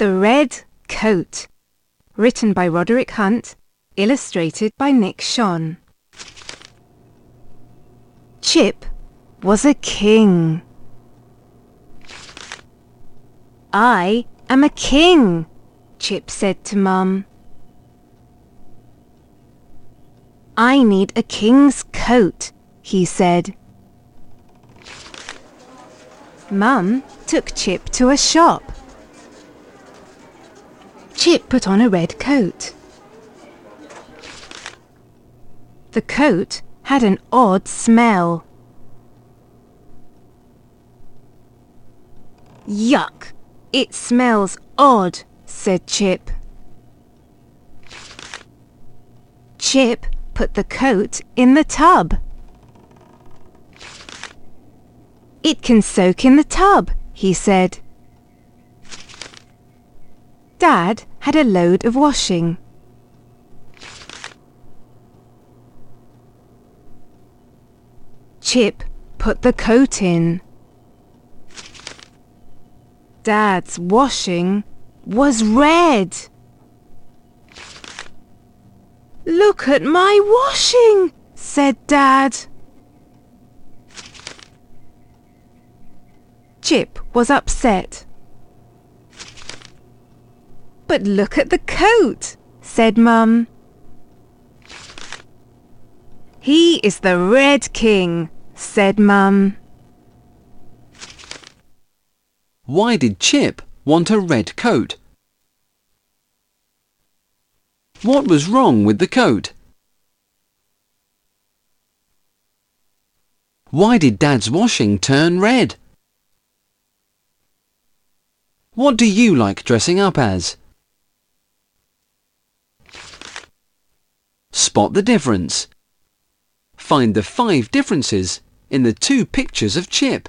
The Red Coat. Written by Roderick Hunt. Illustrated by Nick Schon. Chip was a king. I am a king, Chip said to Mum. I need a king's coat, he said. Mum took Chip to a shop. Chip put on a red coat. The coat had an odd smell. Yuck! It smells odd, said Chip. Chip put the coat in the tub. It can soak in the tub, he said. Dad had a load of washing. Chip put the coat in. Dad's washing was red. Look at my washing, said Dad. Chip was upset. But look at the coat, said Mum. He is the Red King, said Mum. Why did Chip want a red coat? What was wrong with the coat? Why did Dad's washing turn red? What do you like dressing up as? Spot the difference. Find the five differences in the two pictures of Chip.